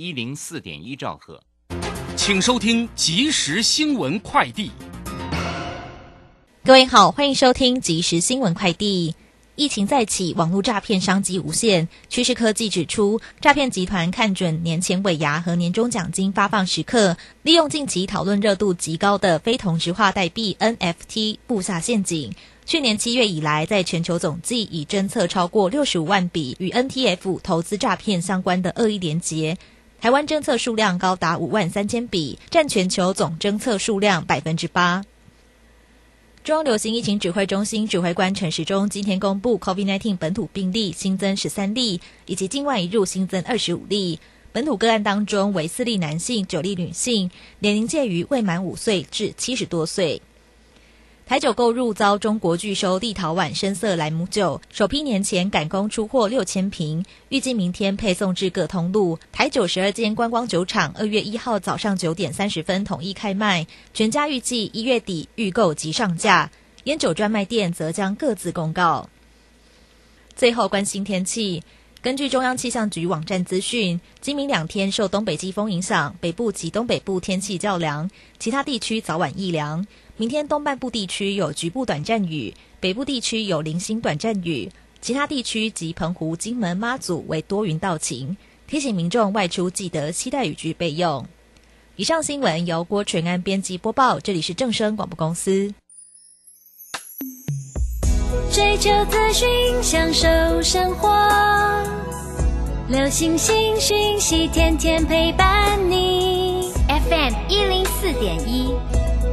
一零四点一兆赫，请收听即时新闻快递。各位好，欢迎收听即时新闻快递。疫情再起，网络诈骗商机无限。趋势科技指出，诈骗集团看准年前尾牙和年终奖金发放时刻，利用近期讨论热度极高的非同质化代币 NFT 布下陷阱。去年七月以来，在全球总计已侦测超过六十五万笔与 NTF 投资诈骗相关的恶意连结，台湾侦测数量高达五万三千笔，占全球总侦测数量百分之八。中央流行疫情指挥中心指挥官陈时中今天公布，COVID-19 本土病例新增十三例，以及境外移入新增二十五例。本土个案当中为四例男性，九例女性，年龄介于未满五岁至七十多岁。台酒购入遭中国拒收立陶宛深色莱姆酒，首批年前赶工出货六千瓶，预计明天配送至各通路。台酒十二间观光酒厂二月一号早上九点三十分统一开卖，全家预计一月底预购及上架。烟酒专卖店则将各自公告。最后关心天气。根据中央气象局网站资讯，今明两天受东北季风影响，北部及东北部天气较凉，其他地区早晚易凉。明天东半部地区有局部短暂雨，北部地区有零星短暂雨，其他地区及澎湖、金门、妈祖为多云到晴。提醒民众外出记得携带雨具备用。以上新闻由郭纯安编辑播报，这里是正声广播公司。追求资讯，享受生活。流星星讯息，天天陪伴你。FM 一零四点一，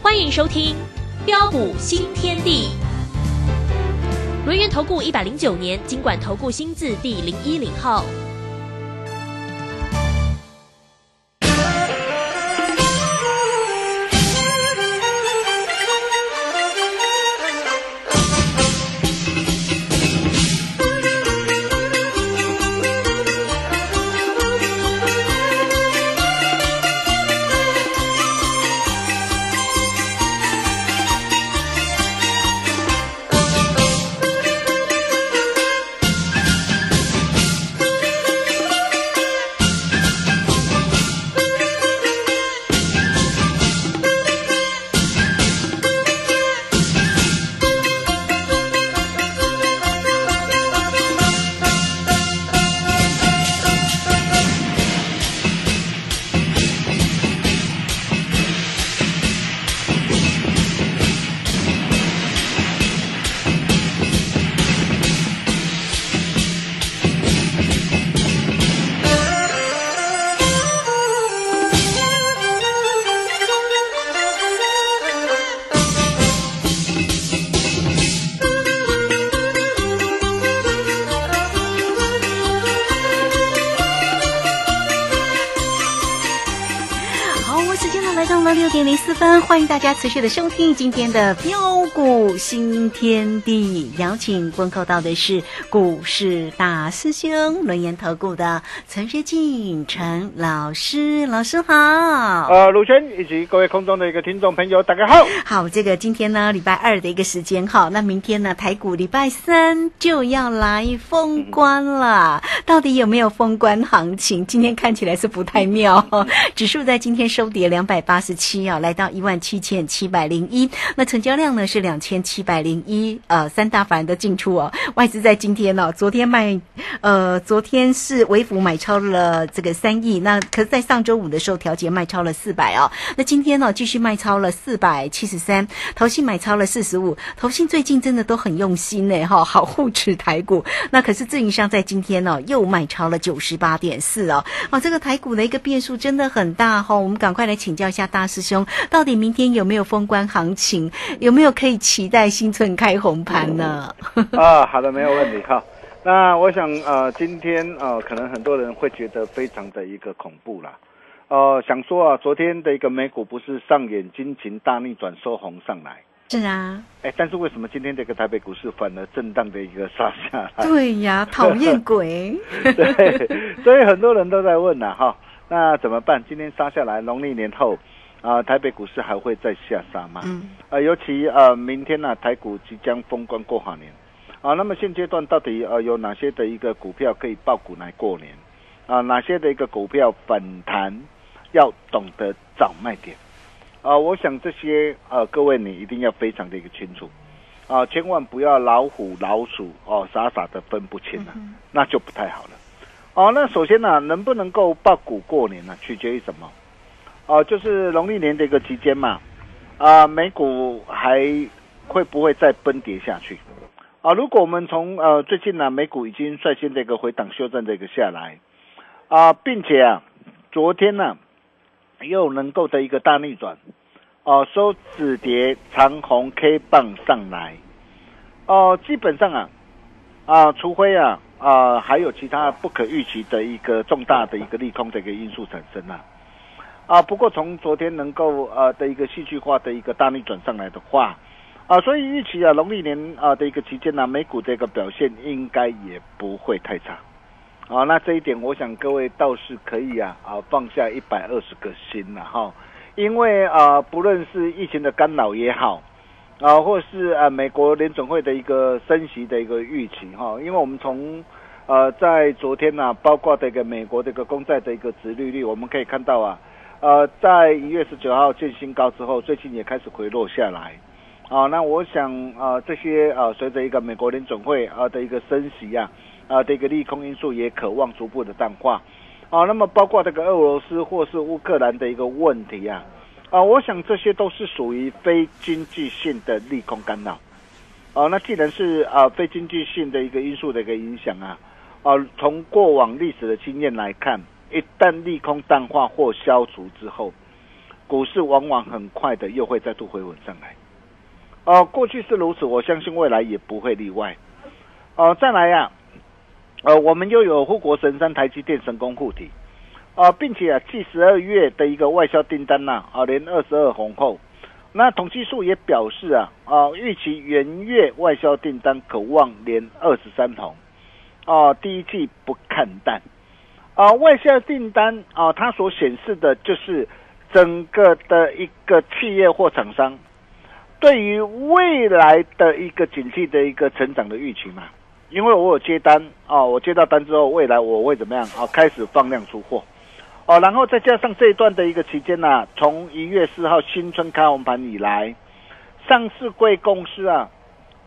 欢迎收听《标股新天地》。轮源投顾一百零九年经管投顾新字第零一零号。大家持续的收听今天的标股新天地，邀请问候到的是股市大师兄轮研投顾的陈学进陈老师，老师好。呃，鲁轩以及各位空中的一个听众朋友，大家好。好，这个今天呢，礼拜二的一个时间哈，那明天呢，台股礼拜三就要来封关了，到底有没有封关行情？今天看起来是不太妙，指数在今天收跌两。两百八十七啊，来到一万七千千七百零一。那成交量呢是两千七百零一，呃，三大法人的进出哦。外资在今天呢，昨天卖，呃，昨天是微幅买超了这个三亿，那可是在上周五的时候调节卖超了四百哦。那今天呢继续卖超了四百七十三，投信买超了四十五，投信最近真的都很用心呢，哈，好护持台股。那可是自营商在今天呢又卖超了九十八点四哦，哦，这个台股的一个变数真的很大哈。我们赶快来请教一下大师兄，到底明天有没有封关行情？有没有可以期待新春开红盘呢？啊，好的，没有问题哈。那我想呃，今天呃，可能很多人会觉得非常的一个恐怖啦。呃，想说啊，昨天的一个美股不是上演金情大逆转收红上来？是啊。哎，但是为什么今天这个台北股市反而震荡的一个杀下来？对呀，讨厌鬼。对，所以很多人都在问呐，哈，那怎么办？今天杀下来，农历年后。啊，台北股市还会再下杀吗？嗯，啊，尤其呃，明天呢，台股即将封关过好年，啊，那么现阶段到底呃有哪些的一个股票可以爆股来过年？啊，哪些的一个股票反弹要懂得找卖点？啊，我想这些呃，各位你一定要非常的一个清楚，啊，千万不要老虎老鼠哦，傻傻的分不清了，那就不太好了。哦，那首先呢，能不能够爆股过年呢？取决于什么？哦，就是农历年的一个期间嘛，啊，美股还会不会再崩跌下去？啊，如果我们从呃最近呢，美股已经率先这个回档修正这个下来，啊，并且啊，昨天呢又能够的一个大逆转，哦，收止跌长红 K 棒上来，哦，基本上啊，啊，除非啊啊还有其他不可预期的一个重大的一个利空的一个因素产生啊。啊，不过从昨天能够呃的一个戏剧化的一个大逆转上来的话，啊，所以预期啊农历年啊的一个期间呢，美股的一个表现应该也不会太差，啊，那这一点我想各位倒是可以啊啊放下一百二十个心了哈，因为啊不论是疫情的干扰也好，啊或是啊美国联总会的一个升息的一个预期哈，因为我们从呃在昨天呢，包括这个美国这个公债的一个殖利率，我们可以看到啊。呃，在一月十九号见新高之后，最近也开始回落下来，啊，那我想啊，这些啊，随着一个美国联准会啊的一个升息啊，啊的一个利空因素也渴望逐步的淡化，啊，那么包括这个俄罗斯或是乌克兰的一个问题啊，啊，我想这些都是属于非经济性的利空干扰，啊，那既然是啊非经济性的一个因素的一个影响啊，啊，从过往历史的经验来看。一旦利空淡化或消除之后，股市往往很快的又会再度回稳上来。哦，过去是如此，我相信未来也不会例外。哦，再来呀，呃，我们又有护国神山台积电神功护体，啊，并且啊，继十二月的一个外销订单呐，啊，连二十二红后，那统计数也表示啊，啊，预期元月外销订单可望连二十三红，啊，第一季不看淡。啊，外销订单啊，它所显示的就是整个的一个企业或厂商对于未来的一个景气的一个成长的预期嘛。因为我有接单啊，我接到单之后，未来我会怎么样啊？开始放量出货哦，然后再加上这一段的一个期间呢，从一月四号新春开红盘以来，上市贵公司啊。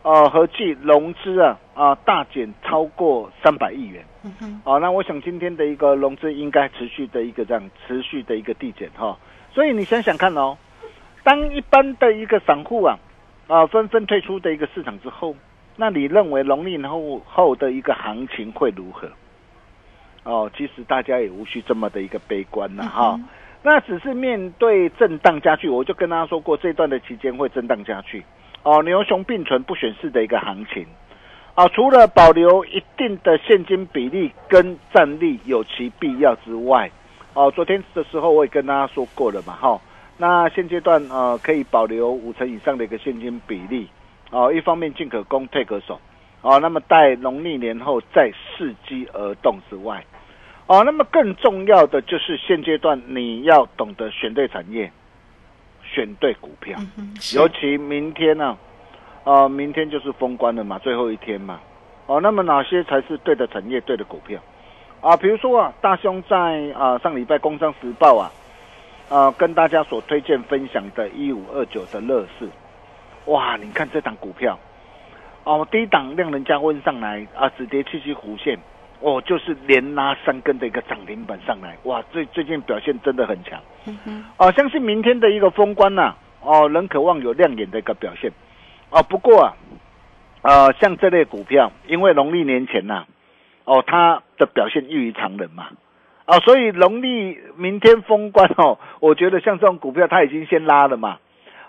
哦，合计融资啊啊大减超过三百亿元，哦，那我想今天的一个融资应该持续的一个这样持续的一个递减哈，所以你想想看哦，当一般的一个散户啊啊纷纷退出的一个市场之后，那你认为农历后后的一个行情会如何？哦，其实大家也无需这么的一个悲观了哈，那只是面对震荡加剧，我就跟大家说过，这段的期间会震荡加剧。哦，牛熊并存不选市的一个行情，啊，除了保留一定的现金比例跟战力有其必要之外，哦，昨天的时候我也跟大家说过了嘛，哈，那现阶段呃可以保留五成以上的一个现金比例，哦，一方面进可攻退可守，哦，那么待农历年后再伺机而动之外，哦，那么更重要的就是现阶段你要懂得选对产业。选对股票，尤其明天呢，呃，明天就是封关了嘛，最后一天嘛，哦，那么哪些才是对的产业、对的股票？啊？比如说啊，大兄在啊上礼拜《工商时报》啊，呃，跟大家所推荐分享的一五二九的乐视，哇，你看这档股票，哦，第一档量能加温上来啊，止跌七七弧线，哦，就是连拉三根的一个涨停板上来，哇，最最近表现真的很强，哦，相信明天的一个封关呐，哦，仍渴望有亮眼的一个表现，哦，不过啊，呃，像这类股票，因为农历年前呐，哦，它的表现异于常人嘛。啊，所以农历明天封关哦，我觉得像这种股票，它已经先拉了嘛，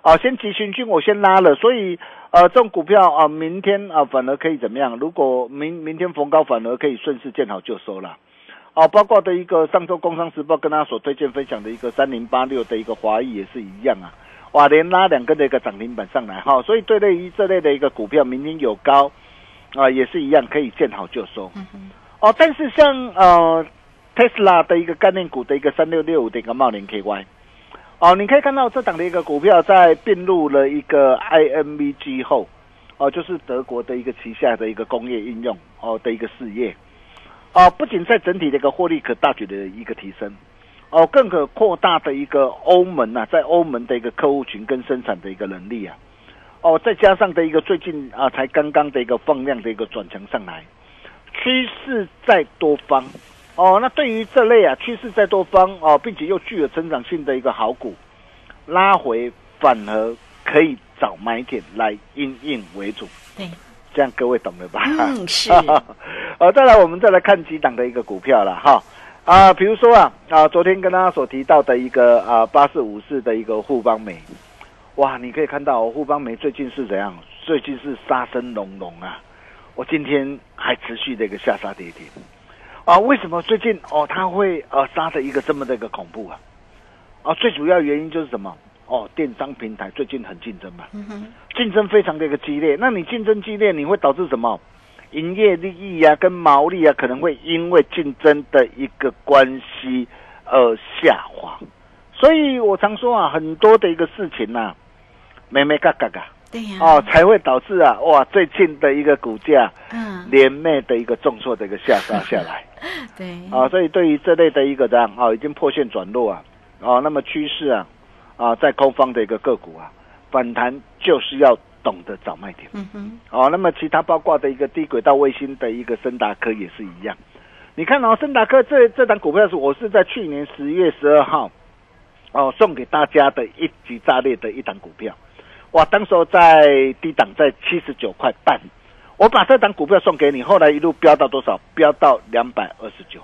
啊，先急行军我先拉了，所以呃，这种股票啊，明天啊反而可以怎么样？如果明明天逢高，反而可以顺势见好就收了，哦，包括的一个上周工商时报跟他所推荐分享的一个三零八六的一个华裔也是一样啊，哇，连拉两根的一个涨停板上来哈，所以对类于这类的一个股票，明天有高啊，也是一样可以见好就收，哦，但是像呃。Tesla 的一个概念股的一个三六六五的一个茂林 KY，哦，你可以看到这档的一个股票在并入了一个 INVG 后，哦，就是德国的一个旗下的一个工业应用哦的一个事业，哦，不仅在整体的一个获利可大举的一个提升，哦，更可扩大的一个欧盟呐，在欧盟的一个客户群跟生产的一个能力啊，哦，再加上的一个最近啊才刚刚的一个放量的一个转强上来，趋势在多方。哦，那对于这类啊趋势在多方哦，并且又具有成长性的一个好股，拉回反而可以找买点来应应为主。对，这样各位懂了吧？嗯，是。呃，再来我们再来看几档的一个股票了哈啊，比如说啊啊，昨天跟大家所提到的一个啊八四五四的一个互邦美，哇，你可以看到互邦美最近是怎样？最近是杀声隆隆啊！我今天还持续的一个下杀跌停。啊，为什么最近哦，它会呃杀的一个这么的一个恐怖啊？啊，最主要原因就是什么？哦，电商平台最近很竞争嘛，竞争非常的一个激烈。那你竞争激烈，你会导致什么？营业利益啊，跟毛利啊，可能会因为竞争的一个关系而下滑。所以我常说啊，很多的一个事情呐，没没嘎嘎嘎。对呀，哦，才会导致啊，哇，最近的一个股价，嗯，连袂的一个重挫的一个下杀下来，对，啊，所以对于这类的一个这样啊，已经破线转弱啊，哦，那么趋势啊，啊，在空方的一个个股啊，反弹就是要懂得找卖点，嗯哼，哦，那么其他包括的一个低轨道卫星的一个森达科也是一样，你看哦，森达科这这档股票是我是在去年十月十二号，哦，送给大家的一级炸裂的一档股票。哇，当时在低档在七十九块半，我把这档股票送给你，后来一路飙到多少？飙到两百二十九。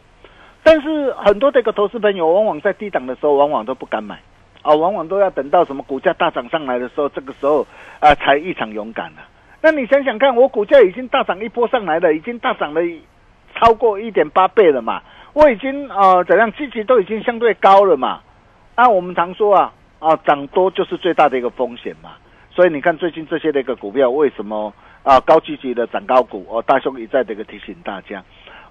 但是很多的一个投资朋友，往往在低档的时候，往往都不敢买，啊，往往都要等到什么股价大涨上来的时候，这个时候啊，才异常勇敢了。那你想想看，我股价已经大涨一波上来了，已经大涨了超过一点八倍了嘛，我已经啊怎样，积极都已经相对高了嘛。那我们常说啊，啊，涨多就是最大的一个风险嘛。所以你看，最近这些的一个股票为什么啊高积极的涨高股？哦，大兄一再的一个提醒大家，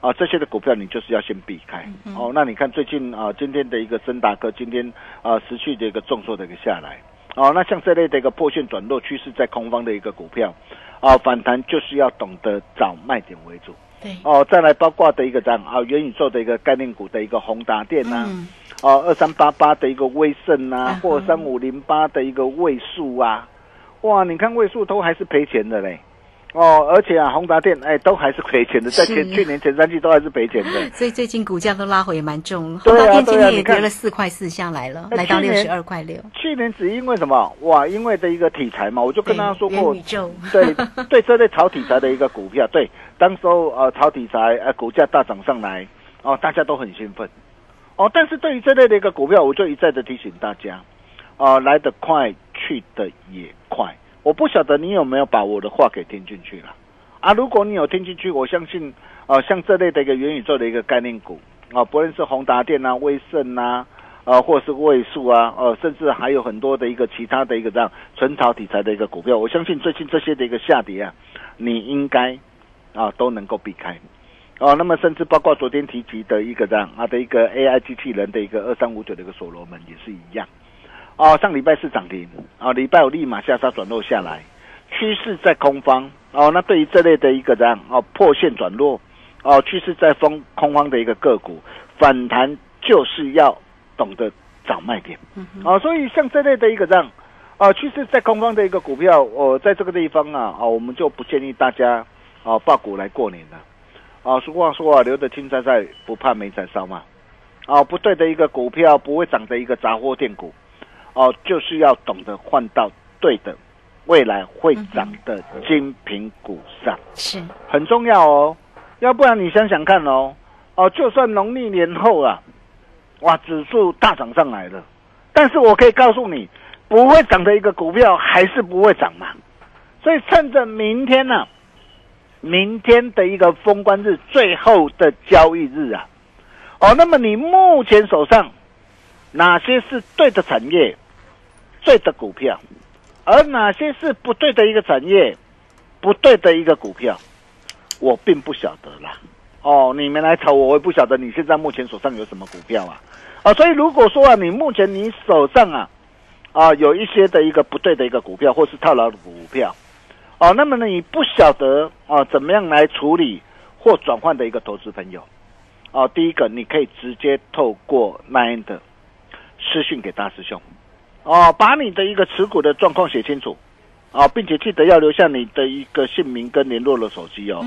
啊，这些的股票你就是要先避开。哦，那你看最近啊，今天的一个森达科今天啊失去的一个重挫的一个下来。哦，那像这类的一个破线转弱趋势在空方的一个股票，啊，反弹就是要懂得找卖点为主。对。哦，再来包括的一个这样啊元宇宙的一个概念股的一个宏达电呐，哦二三八八的一个威盛呐，或三五零八的一个位数啊。哇，你看位数都还是赔钱的嘞，哦，而且啊，宏达电哎都还是赔钱的，在前去年前三季都还是赔钱的，所以最近股价都拉回也蛮重，宏达电今天也跌了四块四下来了，来到六十二块六。去年只因为什么？哇，因为的一个题材嘛，我就跟大家说过，宇宙。对对，这类炒题材的一个股票，对，当时候呃炒题材呃股价大涨上来，哦，大家都很兴奋，哦，但是对于这类的一个股票，我就一再的提醒大家，哦，来得快。去的也快，我不晓得你有没有把我的话给听进去了啊？如果你有听进去，我相信啊，像这类的一个元宇宙的一个概念股啊，不论是宏达电啊、威盛啊，啊，或是位数啊，呃，甚至还有很多的一个其他的一个这样纯炒题材的一个股票，我相信最近这些的一个下跌啊，你应该啊都能够避开哦。那么甚至包括昨天提及的一个这样啊的一个 AI 机器人的一个二三五九的一个所罗门也是一样。哦，上礼拜四涨停，啊，礼拜五立马下杀转弱下来，趋势在空方。哦，那对于这类的一个这样哦破线转弱，哦趋势在风空方的一个个股反弹，就是要懂得找卖点。啊，所以像这类的一个这样啊趋势在空方的一个股票，我在这个地方啊啊，我们就不建议大家啊报股来过年了。啊，俗话说啊，留得青山在，不怕没柴烧嘛。啊，不对的一个股票不会涨的一个杂货店股，哦，就是要懂得换到对的，未来会涨的精品股上，是很重要哦。要不然你想想看哦，哦，就算农历年后啊，哇，指数大涨上来了，但是我可以告诉你，不会涨的一个股票还是不会涨嘛。所以趁着明天呢，明天的一个封关日最后的交易日啊。哦，那么你目前手上哪些是对的产业、对的股票，而哪些是不对的一个产业、不对的一个股票，我并不晓得啦。哦，你们来炒我，我也不晓得你现在目前手上有什么股票啊？啊，所以如果说啊，你目前你手上啊啊有一些的一个不对的一个股票，或是套牢的股票，哦，那么呢你不晓得啊怎么样来处理或转换的一个投资朋友。哦，第一个你可以直接透过 Nine 的私讯给大师兄，哦，把你的一个持股的状况写清楚，哦，并且记得要留下你的一个姓名跟联络的手机哦，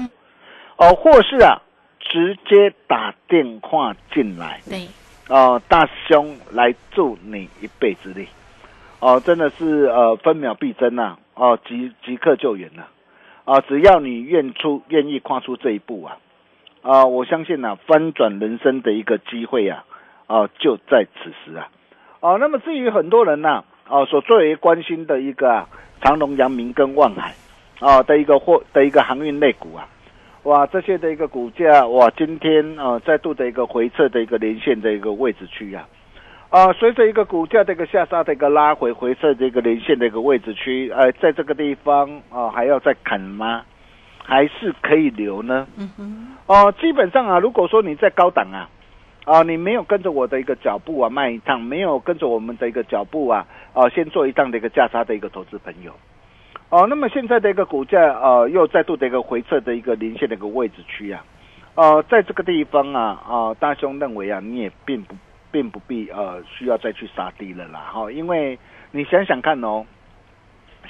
哦，或是啊，直接打电话进来，对，哦，大师兄来助你一臂之力，哦，真的是呃分秒必争呐，哦，即即刻救援呐，啊，只要你愿出愿意跨出这一步啊。啊，我相信呢，翻转人生的一个机会啊，啊，就在此时啊，哦，那么至于很多人呢，哦，所最为关心的一个啊长隆、阳明跟万海，啊的一个货的一个航运类股啊，哇，这些的一个股价哇，今天啊再度的一个回撤的一个连线的一个位置区啊，啊，随着一个股价的一个下杀的一个拉回回撤的一个连线的一个位置区，呃，在这个地方啊，还要再砍吗？还是可以留呢？嗯哼，哦，基本上啊，如果说你在高档啊，啊，你没有跟着我的一个脚步啊，迈一趟，没有跟着我们的一个脚步啊，啊，先做一趟的一个价差的一个投资朋友，哦，那么现在的一个股价呃，又再度的一个回撤的一个连线的一个位置区啊，呃，在这个地方啊，啊，大兄认为啊，你也并不并不必呃需要再去杀低了啦，哈，因为你想想看哦，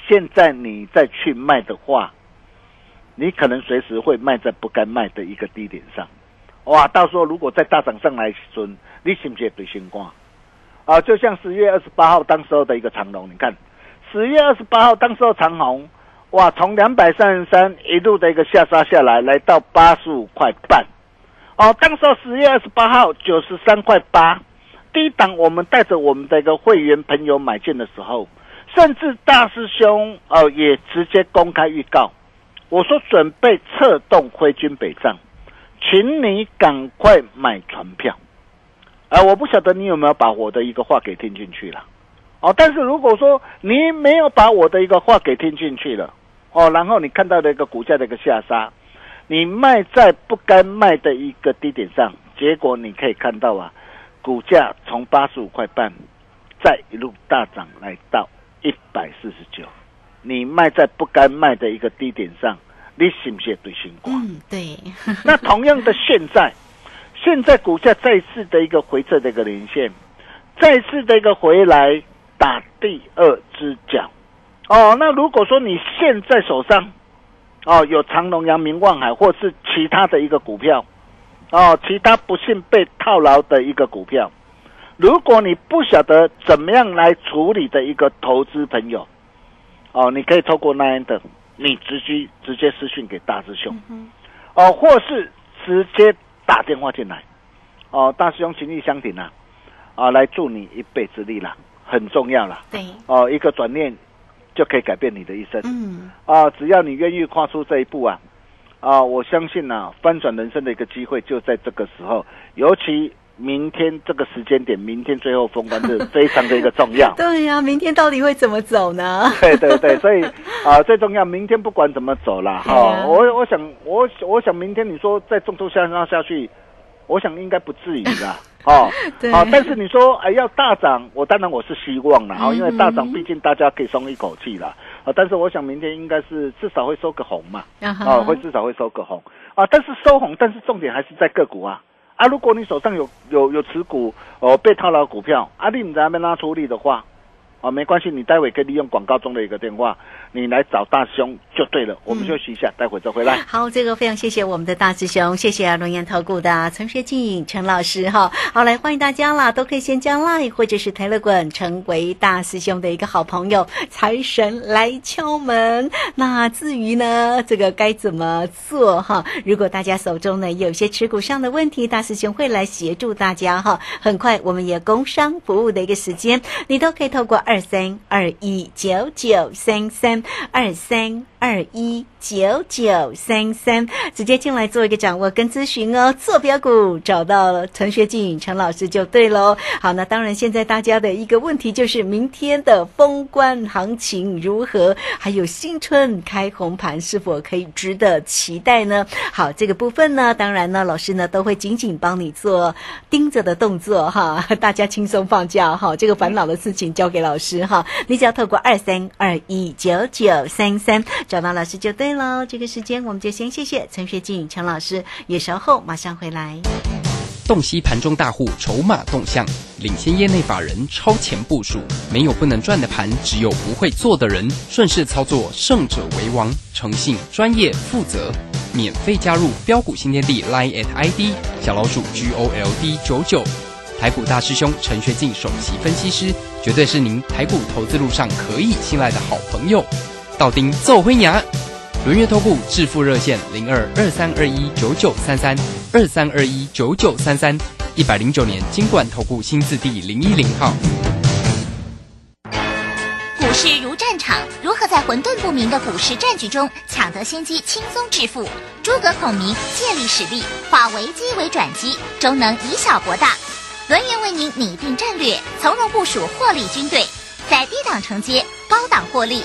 现在你再去卖的话。你可能随时会卖在不该卖的一个低点上，哇！到时候如果再大涨上来，尊，你信不信对新光？啊，就像十月二十八号当时候的一个长龙，你看十月二十八号当时候长虹，哇，从两百三十三一路的一个下杀下来，来到八十五块半，哦，当时候十月二十八号九十三块八，低档我们带着我们的一个会员朋友买进的时候，甚至大师兄哦也直接公开预告。我说准备策动挥军北上，请你赶快买船票。啊，我不晓得你有没有把我的一个话给听进去了，哦。但是如果说你没有把我的一个话给听进去了，哦，然后你看到的一个股价的一个下杀，你卖在不该卖的一个低点上，结果你可以看到啊，股价从八十五块半，再一路大涨来到一百四十九。你卖在不该卖的一个低点上，你信不信对新光？嗯，对。那同样的，现在，现在股价再次的一个回撤的一个连线，再次的一个回来打第二只脚。哦，那如果说你现在手上，哦，有长隆、阳明、望海，或是其他的一个股票，哦，其他不幸被套牢的一个股票，如果你不晓得怎么样来处理的一个投资朋友。哦，你可以透过那样的，你直接直接私讯给大师兄，哦，或是直接打电话进来，哦，大师兄情义相挺啊，啊，来助你一臂之力啦，很重要啦。对，哦，一个转念就可以改变你的一生，嗯，啊，只要你愿意跨出这一步啊，啊，我相信呢，翻转人生的一个机会就在这个时候，尤其。明天这个时间点，明天最后封关是非常的一个重要。对呀，明天到底会怎么走呢？对对对，所以啊，最重要，明天不管怎么走啦，哈，我我想我我想明天你说再重挫向上下去，我想应该不至于的，哦，好，但是你说哎要大涨，我当然我是希望了，哦，因为大涨毕竟大家可以松一口气了，啊，但是我想明天应该是至少会收个红嘛，啊，会至少会收个红，啊，但是收红，但是重点还是在个股啊。啊，如果你手上有有有持股哦被套牢股票，啊，你唔在那边拉出力的话。啊，没关系，你待会可以利用广告中的一个电话，你来找大师兄就对了。我们休息一下，待会再回来。好，这个非常谢谢我们的大师兄，谢谢龙岩投顾的陈学进陈老师哈。好，来欢迎大家啦，都可以先加 line 或者是台乐滚成为大师兄的一个好朋友。财神来敲门，那至于呢，这个该怎么做哈？如果大家手中呢有些持股上的问题，大师兄会来协助大家哈。很快，我们也工商服务的一个时间，你都可以透过二二三二一九九三三二三二一九九三三，直接进来做一个掌握跟咨询哦。坐标股找到陈学静陈老师就对喽。好，那当然现在大家的一个问题就是明天的封关行情如何？还有新春开红盘是否可以值得期待呢？好，这个部分呢，当然呢，老师呢都会紧紧帮你做盯着的动作哈。大家轻松放假哈，这个烦恼的事情交给老。师哈，你只要透过二三二一九九三三找到老师就对喽。这个时间我们就先谢谢陈学静陈老师，也稍后马上回来。洞悉盘中大户筹码动向，领先业内法人超前部署，没有不能赚的盘，只有不会做的人。顺势操作，胜者为王。诚信、专业、负责，免费加入标股新天地 Line at ID 小老鼠 G O L D 九九。台股大师兄陈学进首席分析师，绝对是您台股投资路上可以信赖的好朋友。道丁奏灰牙，轮月投顾致富热线零二二三二一九九三三二三二一九九三三，一百零九年金管投顾新字第零一零号。股市如战场，如何在混沌不明的股市战局中抢得先机，轻松致富？诸葛孔明借力使力，化危机为转机，终能以小博大。轮源为您拟定战略，从容部署获利军队，在低档承接，高档获利，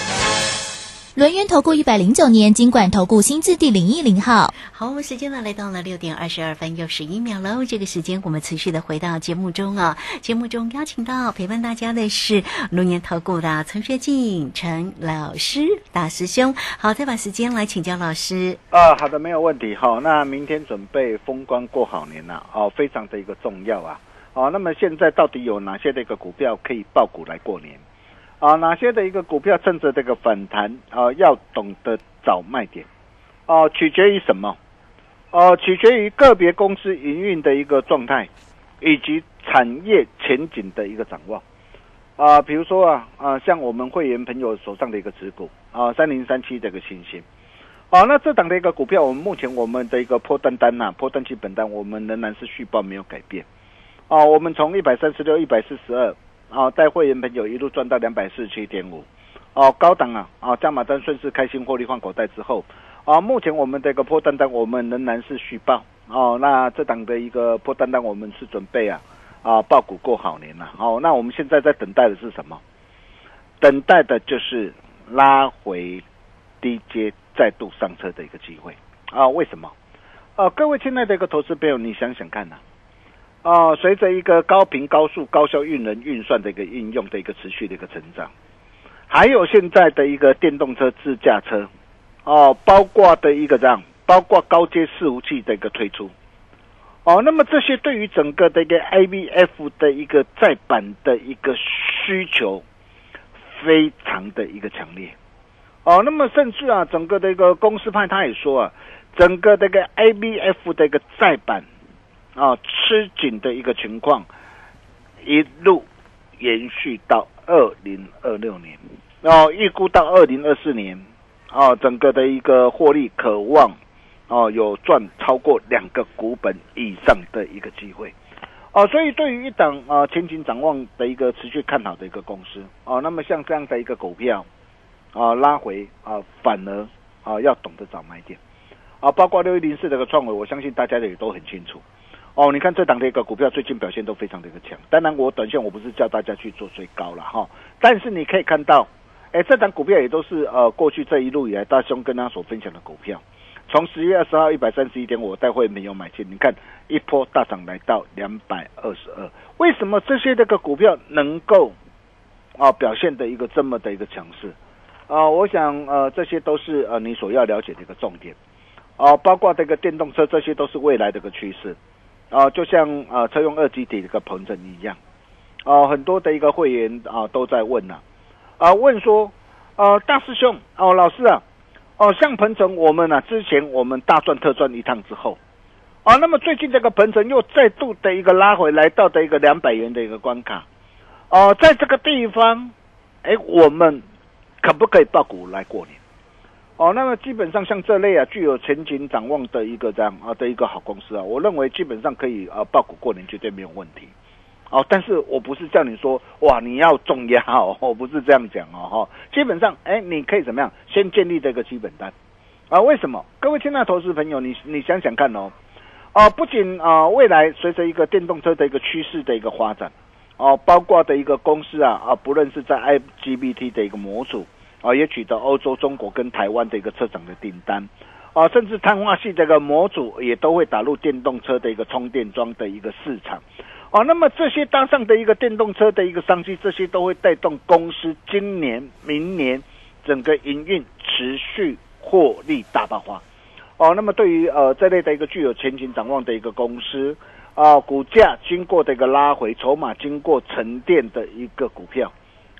轮源投顾一百零九年金管投顾新字第零一零号。好，我们时间呢来到了六点二十二分又十一秒喽。这个时间我们持续的回到节目中啊。节目中邀请到陪伴大家的是龙年投顾的陈学进陈老师大师兄。好，再把时间来请教老师。啊，好的，没有问题。好，那明天准备封关过好年了，哦，非常的一个重要啊。哦，那么现在到底有哪些的一个股票可以爆股来过年？啊，哪些的一个股票趁着这个反弹啊，要懂得找卖点，哦，取决于什么？哦，取决于个别公司营运的一个状态，以及产业前景的一个展望。啊，比如说啊啊，像我们会员朋友手上的一个持股啊，三零三七这个星星，哦，那这档的一个股票，我们目前我们的一个破单单呐，破单基本单，我们仍然是续报没有改变。哦，我们从一百三十六、一百四十二。啊，带会员朋友一路赚到两百四十七点五，哦，高档啊，啊，加码单顺势开心获利换口袋之后，啊，目前我们这个破单单我们仍然是续报，哦，那这档的一个破单单我们是准备啊，啊，报股过好年了，哦，那我们现在在等待的是什么？等待的就是拉回低阶再度上车的一个机会啊？为什么？啊，各位亲爱的一个投资朋友，你想想看呐。啊随着一个高频、高速、高效运能运算的一个应用的一个持续的一个成长，还有现在的一个电动车、自驾车，哦，包括的一个这样，包括高阶伺服器的一个推出，哦，那么这些对于整个的一个 ABF 的一个再版的一个需求，非常的一个强烈，哦，那么甚至啊，整个的一个公司派他也说啊，整个这个 ABF 的一个再版。啊，吃紧的一个情况，一路延续到二零二六年，哦，预估到二零二四年，啊，整个的一个获利渴望，哦，有赚超过两个股本以上的一个机会，哦，所以对于一档啊前景展望的一个持续看好的一个公司，哦，那么像这样的一个股票，啊，拉回啊，反而啊要懂得找买点，啊，包括六一零四这个创维，我相信大家也都很清楚。哦，你看这档的一个股票最近表现都非常的一个强。当然，我短线我不是叫大家去做追高了哈，但是你可以看到，哎，这档股票也都是呃过去这一路以来大兄跟他所分享的股票，从十月二十号一百三十一点，我带会没有买进，你看一波大涨来到两百二十二，为什么这些这个股票能够啊表现的一个这么的一个强势啊？我想呃这些都是呃你所要了解的一个重点啊，包括这个电动车，这些都是未来的一个趋势啊，就像呃车用二极体的个膨胀一样啊，很多的一个会员啊都在问呐啊问说呃大师兄哦老师啊。哦，像鹏程，我们呢之前我们大赚特赚一趟之后，啊，那么最近这个鹏程又再度的一个拉回来到的一个两百元的一个关卡，哦，在这个地方，哎，我们可不可以报股来过年？哦，那么基本上像这类啊具有前景展望的一个这样啊的一个好公司啊，我认为基本上可以啊报股过年绝对没有问题。哦，但是我不是叫你说哇，你要重压哦，我不是这样讲哦，哈，基本上，哎，你可以怎么样，先建立这个基本单，啊，为什么？各位亲爱的投资朋友，你你想想看哦，啊，不仅啊，未来随着一个电动车的一个趋势的一个发展，哦，包括的一个公司啊，啊，不论是在 IGBT 的一个模组，啊，也取得欧洲、中国跟台湾的一个车厂的订单，啊，甚至碳化系这个模组也都会打入电动车的一个充电桩的一个市场。啊，那么这些搭上的一个电动车的一个商机，这些都会带动公司今年、明年整个营运持续获利大爆发。哦，那么对于呃这类的一个具有前景展望的一个公司，啊，股价经过的一个拉回，筹码经过沉淀的一个股票，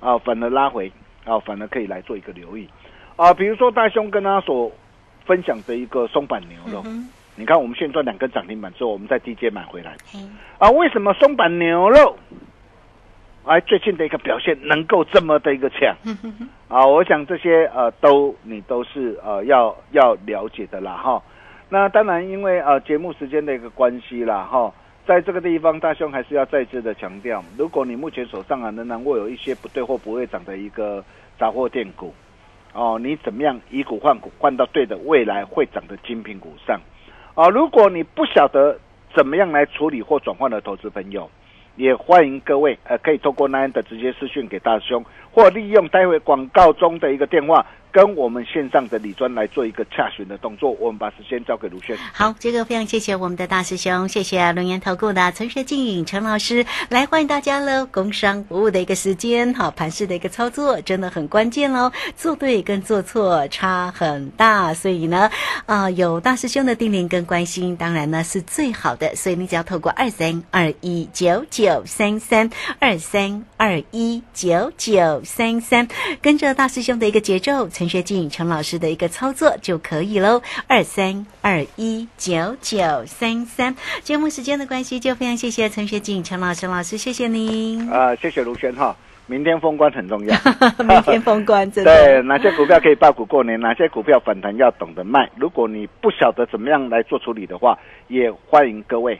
啊，反而拉回，啊，反而可以来做一个留意。啊，比如说大兄跟他所分享的一个松板牛肉。你看，我们现赚两根涨停板之后，我们在低阶买回来。啊，为什么松板牛肉，哎，最近的一个表现能够这么的一个强？啊，我想这些呃，都你都是呃要要了解的啦哈。那当然，因为呃节目时间的一个关系啦哈，在这个地方，大兄还是要再次的强调，如果你目前手上啊仍然握有一些不对或不会涨的一个杂货店股，哦，你怎么样以股换股，换到对的未来会涨的精品股上？啊，如果你不晓得怎么样来处理或转换的投资朋友，也欢迎各位呃，可以透过那样的直接私讯给大兄，或利用待会广告中的一个电话。跟我们线上的李专来做一个洽询的动作，我们把时间交给卢轩。好，这个非常谢谢我们的大师兄，谢谢龙岩投顾的陈学静陈老师来欢迎大家喽。工商服务的一个时间，好盘势的一个操作真的很关键喽，做对跟做错差很大，所以呢，啊有大师兄的叮咛跟关心，当然呢是最好的。所以你只要透过二三二一九九三三二三二一九九三三，跟着大师兄的一个节奏。陈学静陈老师的一个操作就可以喽，二三二一九九三三。节目时间的关系，就非常谢谢陈学静陈老师老师，谢谢您。啊，谢谢卢轩哈，明天封关很重要，明天封关真的。对，哪些股票可以爆股过年？哪些股票反弹要懂得卖？如果你不晓得怎么样来做处理的话，也欢迎各位。